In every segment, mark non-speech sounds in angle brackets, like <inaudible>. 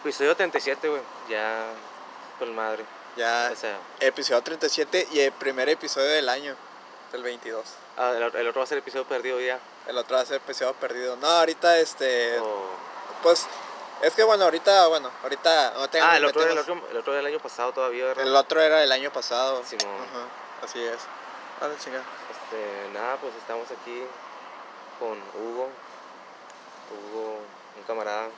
Episodio 37, güey. Ya. Con madre. Ya, O sea, episodio 37 y el primer episodio del año, del 22. ah, el, el otro va a ser episodio perdido ya. El otro va a ser episodio perdido. No, ahorita este. Pues. Es que bueno, ahorita, bueno, ahorita no tengo Ah, el otro, el, otro, el otro del año pasado todavía, ¿verdad? El otro era el año pasado. Simón. Ajá, así es. Dale, chinga. Este, nada, pues estamos aquí con Hugo. Hugo, un camarada.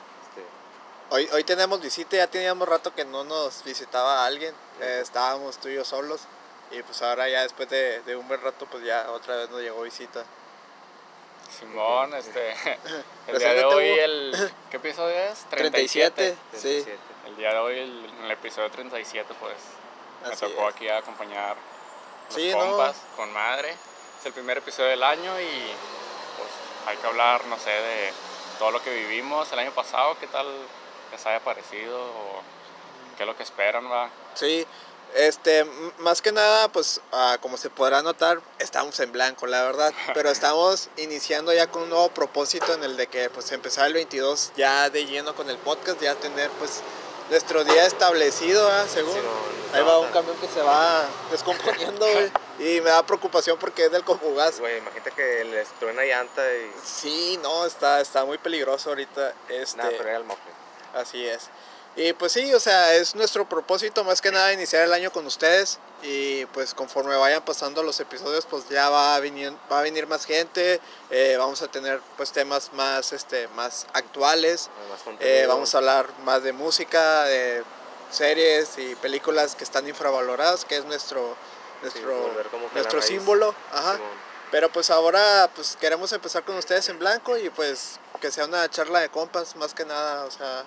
Hoy, hoy tenemos visita, ya teníamos rato que no nos visitaba alguien. Eh, estábamos tú y yo solos. Y pues ahora ya después de, de un buen rato, pues ya otra vez nos llegó visita. Simón, este, <laughs> <laughs> el día de hoy, el, ¿qué episodio es? 37. 37. Sí. 37. El día de hoy, el, el episodio 37, pues, me Así tocó es. aquí a acompañar los Sí, ¿no? compas con madre. Es el primer episodio del año y, pues, hay que hablar, no sé, de todo lo que vivimos el año pasado, qué tal les haya parecido o qué es lo que esperan, va. Sí, este, m- más que nada, pues ah, como se podrá notar, estamos en blanco, la verdad, <laughs> pero estamos iniciando ya con un nuevo propósito en el de que pues empezar el 22 ya de lleno con el podcast, ya tener pues nuestro día establecido, ¿verdad? según. Simón, Ahí va un camión que se va <laughs> descomponiendo, güey, y me da preocupación porque es del Comugas. Güey, imagínate que les truena llanta y. Sí, no, está, está muy peligroso ahorita, este... Nada, pero era el mofle. Así es. Y pues sí, o sea, es nuestro propósito más que nada iniciar el año con ustedes y pues conforme vayan pasando los episodios pues ya va a venir, va a venir más gente, eh, vamos a tener pues temas más, este, más actuales, Más eh, vamos a hablar más de música, de series y películas que están infravaloradas, que es nuestro, nuestro, nuestro símbolo. Ajá. Pero pues ahora pues queremos empezar con ustedes en blanco y pues que sea una charla de compas más que nada, o sea,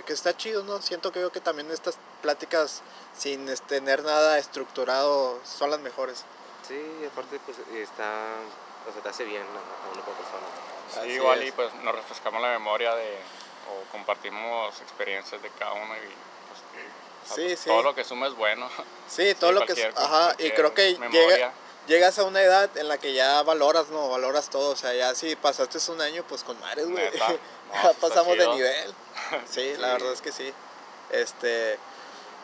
que está chido, ¿no? Siento que veo que también estas pláticas sin este, tener nada estructurado son las mejores. Sí, aparte, pues está. O sea, te hace bien a a uno como persona. Sí, Así igual es. y pues nos refrescamos la memoria de, o compartimos experiencias de cada uno y pues, o sea, Sí, sí. todo lo que suma es bueno. Sí, todo Sí, lo que... cualquier- Ajá, y creo que llega, llegas a una edad en la que ya valoras, ¿no? Valoras todo, o sea, ya si pasaste un año, pues con mares, güey. <laughs> No, <laughs> pasamos de nivel. <laughs> Sí, la verdad es que sí. Este,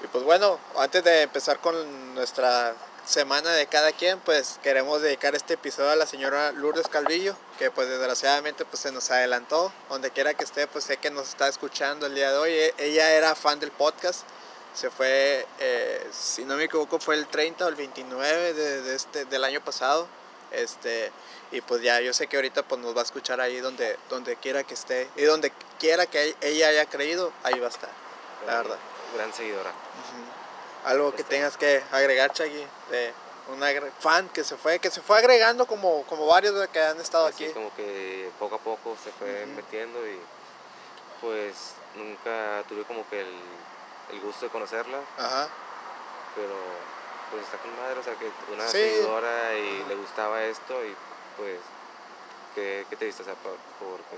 y pues bueno, antes de empezar con nuestra semana de cada quien, pues queremos dedicar este episodio a la señora Lourdes Calvillo, que pues desgraciadamente pues se nos adelantó, donde quiera que esté, pues sé que nos está escuchando el día de hoy. E- Ella era fan del podcast, se fue, eh, si no me equivoco, fue el 30 o el 29 de, de este, del año pasado. Este, y pues ya yo sé que ahorita pues nos va a escuchar ahí donde, donde quiera que esté y donde quiera que ella haya creído, ahí va a estar, la verdad. Gran seguidora. Algo que Este. tengas que agregar, Chagui, de una fan que se fue, que se fue agregando como, como varios de que han estado Así aquí. como que poco a poco se fue metiendo y pues nunca tuve como que el, el gusto de conocerla, Ajá. pero pues está con madre, o sea que una Sí. seguidora y le gustaba esto y pues que, te viste, o sea, por- porque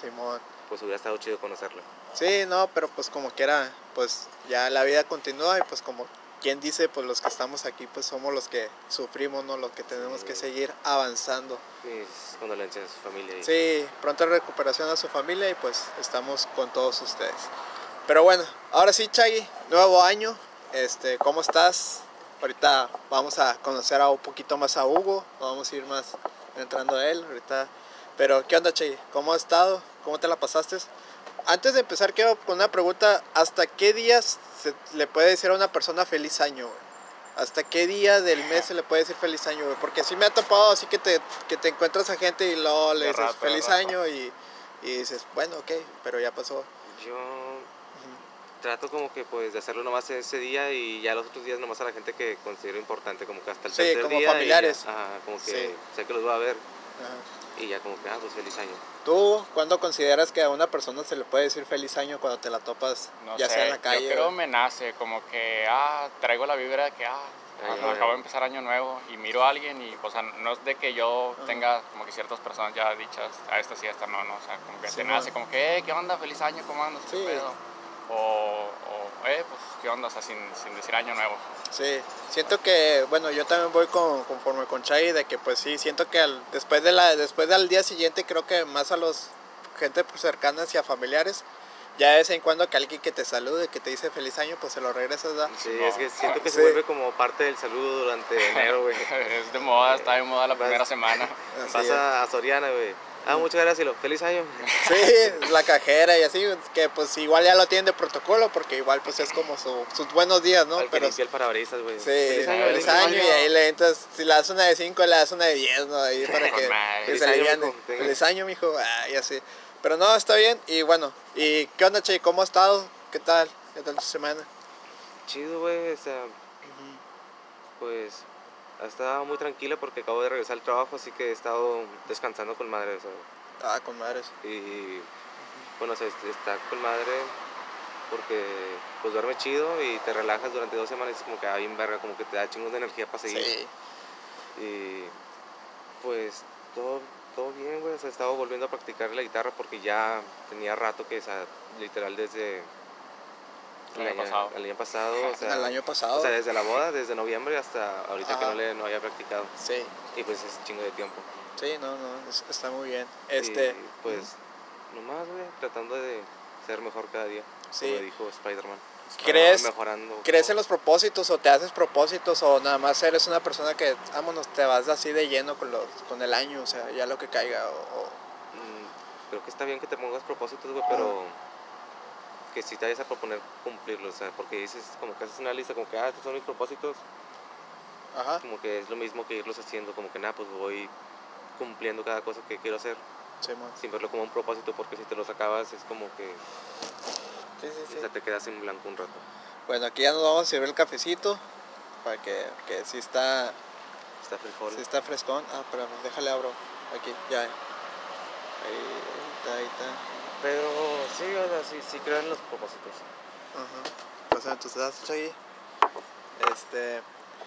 Simón. pues hubiera estado chido conocerla. Sí, no, pero pues como quiera, pues ya la vida continúa y pues como quien dice, pues los que estamos aquí pues somos los que sufrimos, ¿no? Los que tenemos que Sí. seguir avanzando. Mis condolencias a su familia. Y, Sí, pronta recuperación a su familia y pues estamos con todos ustedes. Pero bueno, ahora sí, Chagui, nuevo año. Este, ¿cómo estás? Ahorita vamos a conocer a un poquito más a Hugo, vamos a ir más entrando a él ahorita. Pero, ¿qué onda, Chagui? ¿Cómo has estado? ¿Cómo te la pasaste? Antes de empezar, quiero con una pregunta. ¿Hasta qué días se le puede decir a una persona feliz año, güey? ¿Hasta qué día del mes se le puede decir feliz año, güey? Porque sí me ha topado así que te, que te encuentras a gente y luego le dices rato, feliz rato. año y, y dices, bueno, ok, pero ya pasó. Yo trato como que pues de hacerlo nomás ese día y ya los otros días nomás a la gente que considero importante, como que hasta el Sí, tercer como día. y ya, familiares. ajá, como que Sí. sé que los voy a ver Ajá. y ya como que, ah, pues feliz año. ¿Tú cuándo consideras que a una persona se le puede decir feliz año cuando te la topas, No ya sé, sea en la calle? yo creo me nace como que, ah, traigo la vibra de que, ah, acabo de empezar año nuevo y miro a alguien y, o sea, no es de que yo Ajá. tenga como que ciertas personas ya dichas, a esta sí, a esta no, no, o sea, como que Sí, te nace como que, eh, ¿qué onda? Feliz año, ¿cómo andas? ¿Qué Sí. pedo? O, o, eh, pues, ¿qué onda? O sea, sin, sin decir año nuevo. Sí, siento que, bueno, yo también voy con, conforme con Chay, de que pues sí, siento que al- después, de la, después del día siguiente creo que más a los gente pues, cercanas y a familiares, ya de vez en cuando que alguien que te salude, que te dice feliz año, pues se lo regresas, ¿verdad? Sí, No. es que siento que Sí. se vuelve como parte del saludo durante enero, güey. <laughs> Es de moda, está de moda la Vas- primera semana. Vas es. a, a Soriana, güey. Ah, muchas gracias, y lo, feliz año. <laughs> Sí, la cajera y así, que pues igual ya lo tienen de protocolo, porque igual pues es como su- sus buenos días, ¿no? Al Pero el parabrisas, güey. sí, Feliz año, feliz feliz año y año. ahí le entras, si le das una de 5, le das una de 10, ¿no? Ahí para <laughs> que, que Feliz se año, aliviane. Feliz año, mijo, ah, y así. Pero no, está bien, y bueno, ¿y qué onda, Che? ¿Cómo has estado? ¿Qué tal? ¿Qué tal tu semana? Chido, güey. O sea, pues ha estado muy tranquila porque acabo de regresar al trabajo, así que he estado descansando con madre, Ah, con madres. y bueno, o sea, est- está con madre porque pues duerme chido y te relajas durante dos semanas, es como que hay en verga, como que te da chingos de energía para seguir. Sí. Y pues todo, todo bien, güey, o sea, he estado volviendo a practicar la guitarra porque ya tenía rato que, o sea, literal desde El año pasado. el año pasado, o sea, el año pasado. o sea, desde la boda, desde noviembre hasta ahorita que no le no había practicado. sí, Y pues es chingo de tiempo. sí, no, no, es- está muy bien. Este, Y, pues nomás, güey, tratando de ser mejor cada día. Sí. Como dijo Spider-Man. ¿Crees- Mejorando. ¿Crees en los propósitos o te haces propósitos o nada más eres una persona que, vámonos, te vas así de lleno con, los, con el año, o sea, ya lo que caiga? O, o- Mm, creo que está bien que te pongas propósitos, güey, pero que si te vayas a proponer cumplirlos, o sea, porque dices, como que haces una lista, como que, ah, estos son mis propósitos, Ajá, como que es lo mismo que irlos haciendo, como que nada, pues voy cumpliendo cada cosa que quiero hacer, sí, sin verlo como un propósito, porque si te los acabas es como que, sí, sí, o sea, te quedas en blanco un rato. Bueno, aquí ya nos vamos a servir el cafecito para que, que sí está, Está frijol. sí está frescón. Ah, pero déjale abro aquí, ya. Ahí está, ahí está. Pero sí, o sea, sí, sí creo en los propósitos. Ajá. Pues entonces has hecho ahí. Este.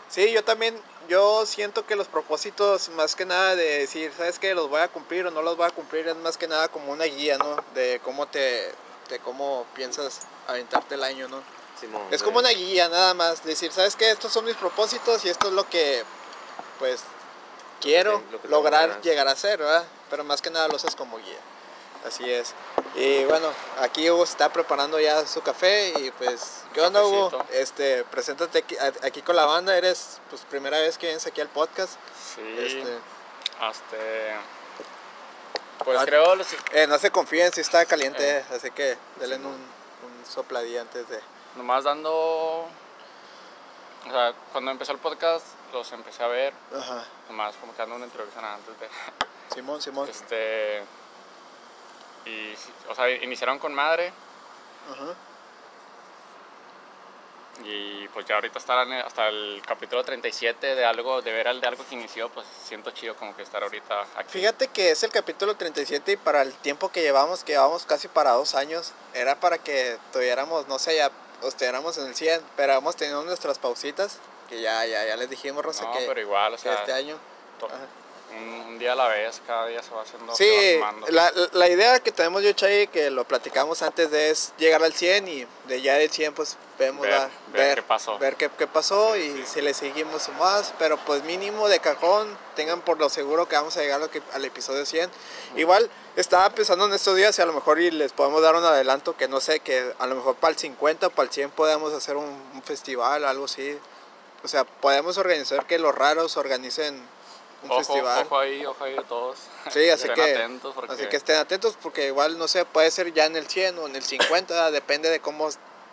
Sí, yo también, yo siento que los propósitos, más que nada de decir, ¿sabes qué? Los voy a cumplir o no los voy a cumplir, es más que nada como una guía, ¿no? De cómo te, de cómo piensas aventarte el año, ¿no? Simón, Es como una guía nada más, decir, ¿sabes qué? Estos son mis propósitos y esto es lo que, pues, quiero Lo que- lo que te lograr llegar a ser, ¿verdad? Pero más que nada lo usas como guía. Así es. Y bueno, aquí Hugo está preparando ya su café y pues, ¿qué onda Hugo? Este, preséntate aquí, aquí con la banda, eres pues primera vez que vienes aquí al podcast. Sí, Este, hasta... Pues Ah. creo, los- eh, no se confíen si está caliente, Eh. así que denle un, un sopladía antes de... nomás dando... O sea, cuando empezó el podcast, los empecé a ver, Ajá. nomás como que dando una introducción antes de... Simón, Simón. Este... Y, o sea, iniciaron con madre Ajá. y pues ya ahorita estar hasta el capítulo 37 de algo, de ver al de algo que inició, pues siento chido como que estar ahorita aquí. Fíjate que es el capítulo 37 y para el tiempo que llevamos, que llevamos casi para dos años, era para que tuviéramos, no sé, ya estuviéramos en el 100, pero hemos tenido nuestras pausitas, que ya, ya, ya les dijimos, Rosa, No, que, pero igual, o que sea, este año. Ajá. Un, un día a la vez, cada día se va haciendo, Sí, va la, la idea que tenemos yo, Chay, que lo platicamos antes de es llegar al 100 y de ya del 100 pues vemos Ver- la- ver qué pasó. ver qué, qué pasó y sí. si le seguimos más, pero pues mínimo de cajón, tengan por lo seguro que vamos a llegar al, que- al episodio 100. Igual estaba pensando en estos días y a lo mejor y les podemos dar un adelanto que no sé, que a lo mejor para el 50 o para el 100 podemos hacer un, un festival, algo así. O sea, podemos organizar que los raros organicen un ojo, festival. ojo ahí, ojo ahí de todos. Sí, <laughs> así Estén que, atentos porque así que estén atentos porque igual, no sé, puede ser ya en el 100 o en el 50, <laughs> depende de cómo,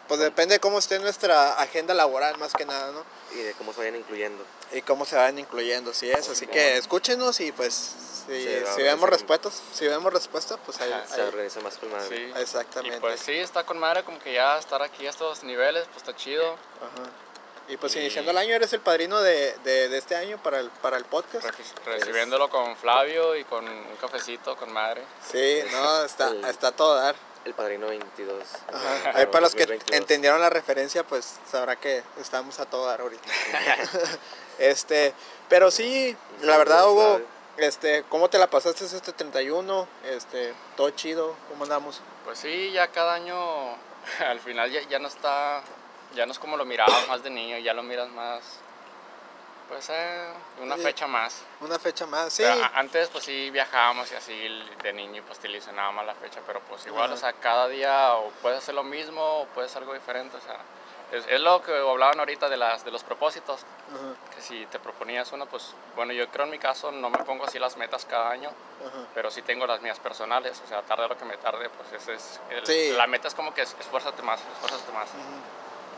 pues depende de cómo esté nuestra agenda laboral más que nada, ¿no? Y de cómo se vayan incluyendo. Y cómo se van incluyendo, sí es, así que escúchenos y pues si, Sí, si vemos respuestas, si vemos respuesta, pues ahí, Ajá, Se ahí- organiza más con madre. Sí. exactamente. Y pues sí, está con madre como que ya estar aquí a estos niveles, pues está chido. Ajá. Y pues Y- iniciando el año eres el padrino de, de, de este año para el, para el podcast. Re- Recibiéndolo con Flavio y con un cafecito con madre. Sí, no, está, El- está a todo dar. El padrino 22. Ajá. Claro, Ahí para los que 2022. entendieron la referencia, pues sabrá que estamos a todo dar ahorita. <laughs> este, pero sí, la verdad, Hugo, este, ¿cómo te la pasaste este 31? Este, todo chido, ¿cómo andamos? Pues sí, ya cada año <laughs> al final ya, ya no está, ya no es como lo mirabas más de niño, ya lo miras más, Pues eh, una Sí. fecha más. Una fecha más, sí. Pero antes pues sí viajábamos y así de niño y pues utilizábamos más la fecha, pero pues igual, Ajá. o sea, cada día o puedes hacer lo mismo o puedes hacer algo diferente, o sea, es, es lo que hablaban ahorita de, las, de los propósitos, Ajá, que si te proponías uno, pues bueno, yo creo en mi caso no me pongo así las metas cada año, ajá. pero sí tengo las mías personales, o sea, tarde lo que me tarde, pues ese es, el- Sí. la meta es como que es- esfuérzate más, esfuérzate más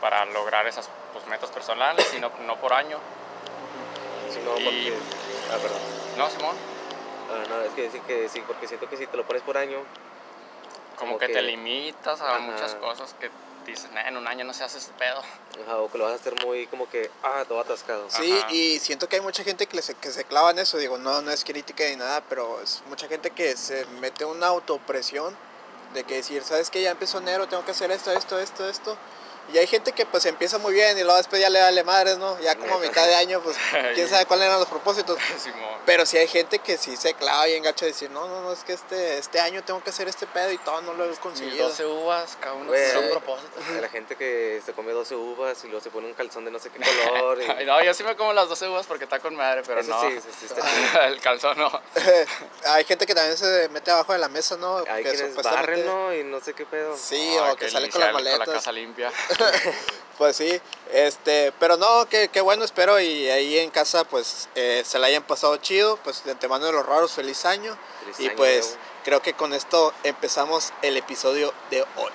para lograr esas pues, metas personales y no, no por año. Sí, no, Y- porque... Ah, perdón. No, Simón, Ah, no, es que sí, que sí, porque siento que si te lo pones por año, como, Como que, que- te limitas a Ajá. muchas cosas que dices, "Nah, en un año no se hace este pedo. ajá, o que lo vas a hacer muy como que, ah, todo atascado. Sí, Ajá. y siento que hay mucha gente que, se, que se clava en eso. Digo, no, no es crítica ni nada, pero es mucha gente que se mete una autopresión de que decir, ¿sabes qué? Ya empezó enero, tengo que hacer esto, esto, esto, esto. Y hay gente que pues empieza muy bien y luego después ya le vale madres, ¿no? Ya como a mitad de año, pues <laughs> quién sabe cuáles eran los propósitos. <laughs> Pero sí hay gente que sí se clava y engacha de decir, no, no, no, es que este, este año tengo que hacer este pedo y todo, no lo he conseguido. 12 uvas, cada uno propósitos. A la gente que se come 12 uvas y luego se pone un calzón de no sé qué color. Y... <laughs> Ay, No, yo sí me como las 12 uvas porque está con madre, pero Eso no. sí, sí, sí, está el calzón no. hay gente que también se mete abajo de la mesa, ¿no? Hay que quienes barren, ¿no? Y no sé qué pedo. Sí, No, o que salen con las inicial maletas. Con la casa limpia. <laughs> Pues sí, este, pero no, qué, qué bueno, espero y ahí en casa pues eh, se la hayan pasado chido, pues de antemano de los raros, feliz año. Feliz y año pues nuevo. creo que con esto empezamos el episodio de hoy.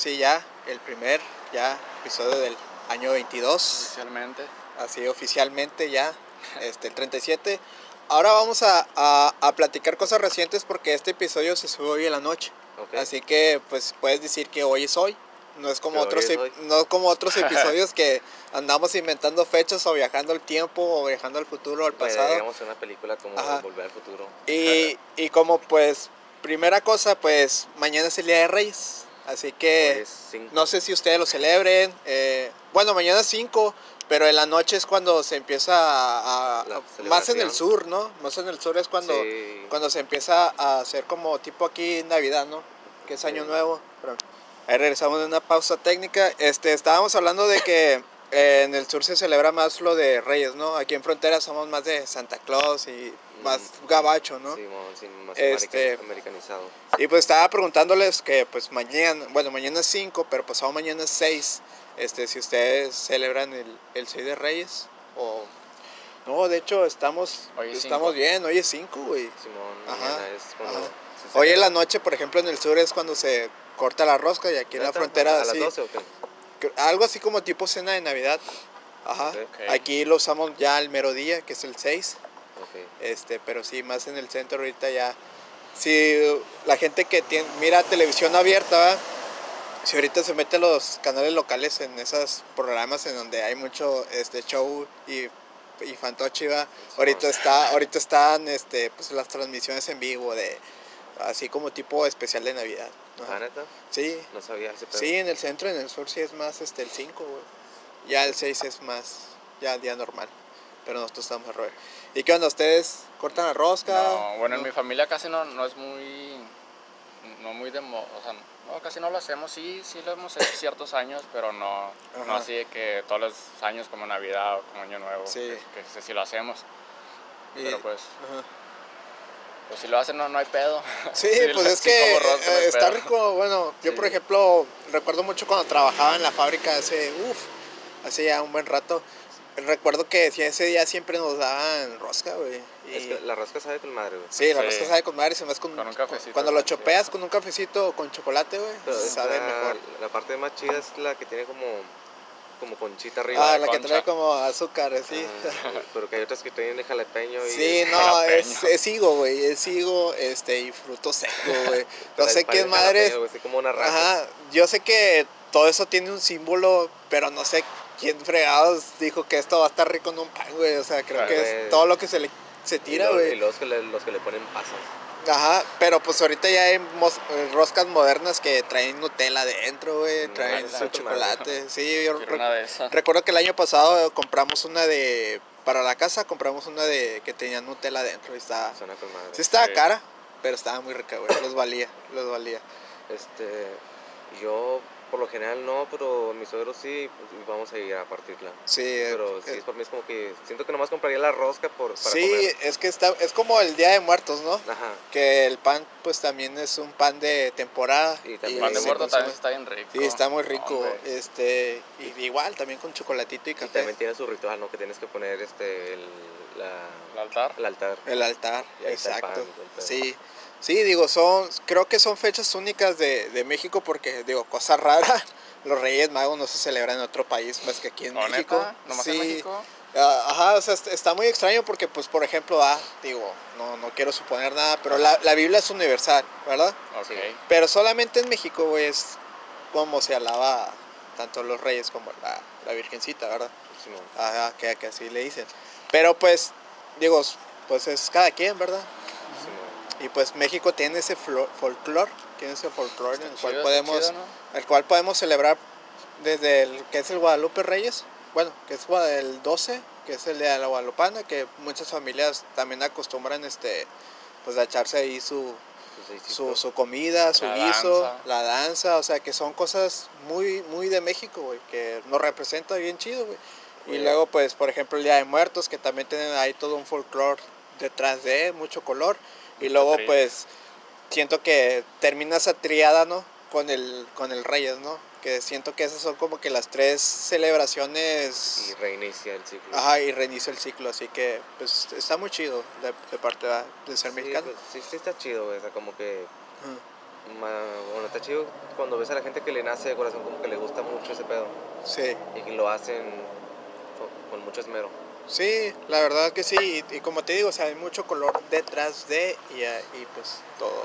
Sí ya, el primer ya episodio del año 22, Oficialmente. así oficialmente ya, este, el 37. Ahora vamos a, a- a platicar cosas recientes porque este episodio se sube hoy en la noche. ok. Así que pues puedes decir que hoy es hoy. No es como otros hoy. no como otros <laughs> episodios que andamos inventando fechas o viajando al tiempo o viajando al futuro o al pasado. digamos una película como Ajá. Volver al Futuro. Y, y como pues primera cosa pues mañana es el Día de Reyes. Así que Pues, no sé si ustedes lo celebren. eh, bueno, mañana es 5, pero en la noche es cuando se empieza a... más en el sur, ¿no? Más en el sur es cuando, Sí. cuando se empieza a hacer como tipo aquí Navidad, ¿no? Que es Año Sí. Nuevo. Pero ahí regresamos de una pausa técnica. Este, estábamos hablando de que eh, en el sur se celebra más lo de Reyes, ¿no? Aquí en Frontera somos más de Santa Claus y más gabacho, ¿no? Sí, sí, más Este- american- americanizado. Y pues estaba preguntándoles que pues mañana, bueno, mañana es 5, pero pasado mañana es 6. Este, si ustedes celebran el, el 6 de Reyes o... No, de hecho estamos, Hoy es estamos cinco. bien, hoy es 5, güey. Simón, Ajá, mañana es cuando... ajá. se Hoy en la noche, por ejemplo, en el sur es cuando se corta la rosca y aquí en la frontera ¿A las sí, 12 o qué? algo así como tipo cena de Navidad. Ajá. Ok. Ok. Aquí lo usamos ya el mero día, que es el 6. Este, pero sí, más en el centro ahorita ya. Si la gente que tiene, mira televisión abierta, ¿va? si ahorita se mete a los canales locales en esos programas en donde hay mucho este show y, y fantoche, ¿va? ahorita está, ahorita están este, pues, las transmisiones en vivo de así como tipo especial de Navidad. ¿Ah, neta? Sí, No sabía ese pedo. sí, en el centro, en el sur sí es más este el 5, güey. Ya el 6 es más, ya día normal. Pero nosotros estamos al revés. ¿Y qué onda? ¿Ustedes cortan la rosca? No, bueno, en ¿No? mi familia casi no, no es muy. No muy de. mo- O sea, no, casi no lo hacemos. Sí, sí lo hemos hecho ciertos años, pero no, no así de que todos los años como Navidad o como Año Nuevo. Sí. Que, que sí lo hacemos. Y- Pero pues, ajá. pues si lo hacen, no, no hay pedo. <laughs> Sí, <laughs> pues lo- es que rosca, eh, está pedo. rico. Bueno, yo Sí. por ejemplo recuerdo mucho cuando trabajaba en la fábrica hace, uff, hace ya un buen rato. Recuerdo que sí, ese día siempre nos daban rosca, güey. y- Es que la rosca sabe con madre, güey. Sí, la Sí. rosca sabe con madre, se me hace con, Con un cafecito, Cuando lo chopeas con un cafecito o con chocolate, güey, Pero sabe esta- mejor. La parte más chida es la que tiene como, como conchita arriba. Ah, la que concha. trae como azúcar, así. Ah, pero que hay otras que tienen de jalapeño y... Sí, no, jalapeño. es, es higo, güey, es higo este, y fruto seco, <laughs> güey. No sé qué es madre. jalapeño, güey, así como una raja. Ajá, yo sé que todo eso tiene un símbolo, pero no sé quién fregados dijo que esto va a estar rico en un pan, güey. O sea, creo que es todo lo que se le se Y tira, luego- güey. Y los que, le, los que le ponen pasas. Ajá, pero pues ahorita ya hay mos- eh, roscas modernas que traen Nutella dentro, güey, traen su chocolate. <laughs> Sí, yo rec- una de esas. recuerdo que el año pasado compramos una de para la casa, compramos una de que tenía Nutella dentro y estaba Suena con madre. sí estaba Sí. cara, pero estaba muy rica, güey, los valía, los valía. Este, yo por lo general no, pero mis suegros sí, pues, y vamos a ir a partirla. Sí, eh, Pero sí, eh, es por mí es como que siento que nomás compraría la rosca por, para sí, comer. es que está es como el Día de Muertos, ¿no? Ajá. Que el pan pues también es un pan de temporada Y también Pan de muerto consume- también está bien rico. Sí, está muy rico. Hombre. Este, y igual también con chocolatito y Y café. también tiene su ritual, ¿no? Que tienes que poner este, el, la, ¿El altar? el altar. El altar, Y el exacto. pan, el. Sí. Sí, digo, son creo que son fechas únicas de, de México porque digo, cosa rara, <laughs> los Reyes Magos no se celebran en otro país más que aquí en ¿No, México. neta? ¿Nomás en Sí. México? Ah, Ajá, o sea, est- está muy extraño porque, pues, por ejemplo, ah, digo, no, no quiero suponer nada, pero la, la Biblia es universal, ¿verdad? Ok. Sí. Pero solamente en México, güey, es como se alaba tanto los reyes como la, la Virgencita, ¿verdad? Ajá, que, que así le dicen. Pero pues, digo, pues es cada quien, ¿verdad? Y pues México tiene ese folclore, tiene ese folclore en el cual podemos, chido, ¿no? el cual podemos celebrar desde el que es el Guadalupe Reyes, bueno, que es el 12, que es el de la Guadalupana, que muchas familias también acostumbran este pues a echarse ahí su, su, su comida, su La guiso, danza. la danza, o sea, que son cosas muy, muy de México, güey, que nos representa bien chido, güey. Y luego, pues, por ejemplo, el Día de Muertos, que también tienen ahí todo un folclore detrás de, mucho color. Y luego, pues, siento que termina esa triada, ¿no? Con el, con el Reyes, ¿no? Que siento que esas son como que las tres celebraciones... y reinicia el ciclo. Ajá, y reinicia el ciclo, así que, pues, está muy chido de, de parte de, ser Sí, mexicano. pues, sí, sí está chido. O sea, como que. Ma- bueno, está chido cuando ves a la gente que le nace de corazón, como que le gusta mucho ese pedo. Sí. Y que lo hacen con, con mucho esmero. Sí, la verdad que sí, y, y como te digo, o sea, hay mucho color detrás de y, eh, y pues todo,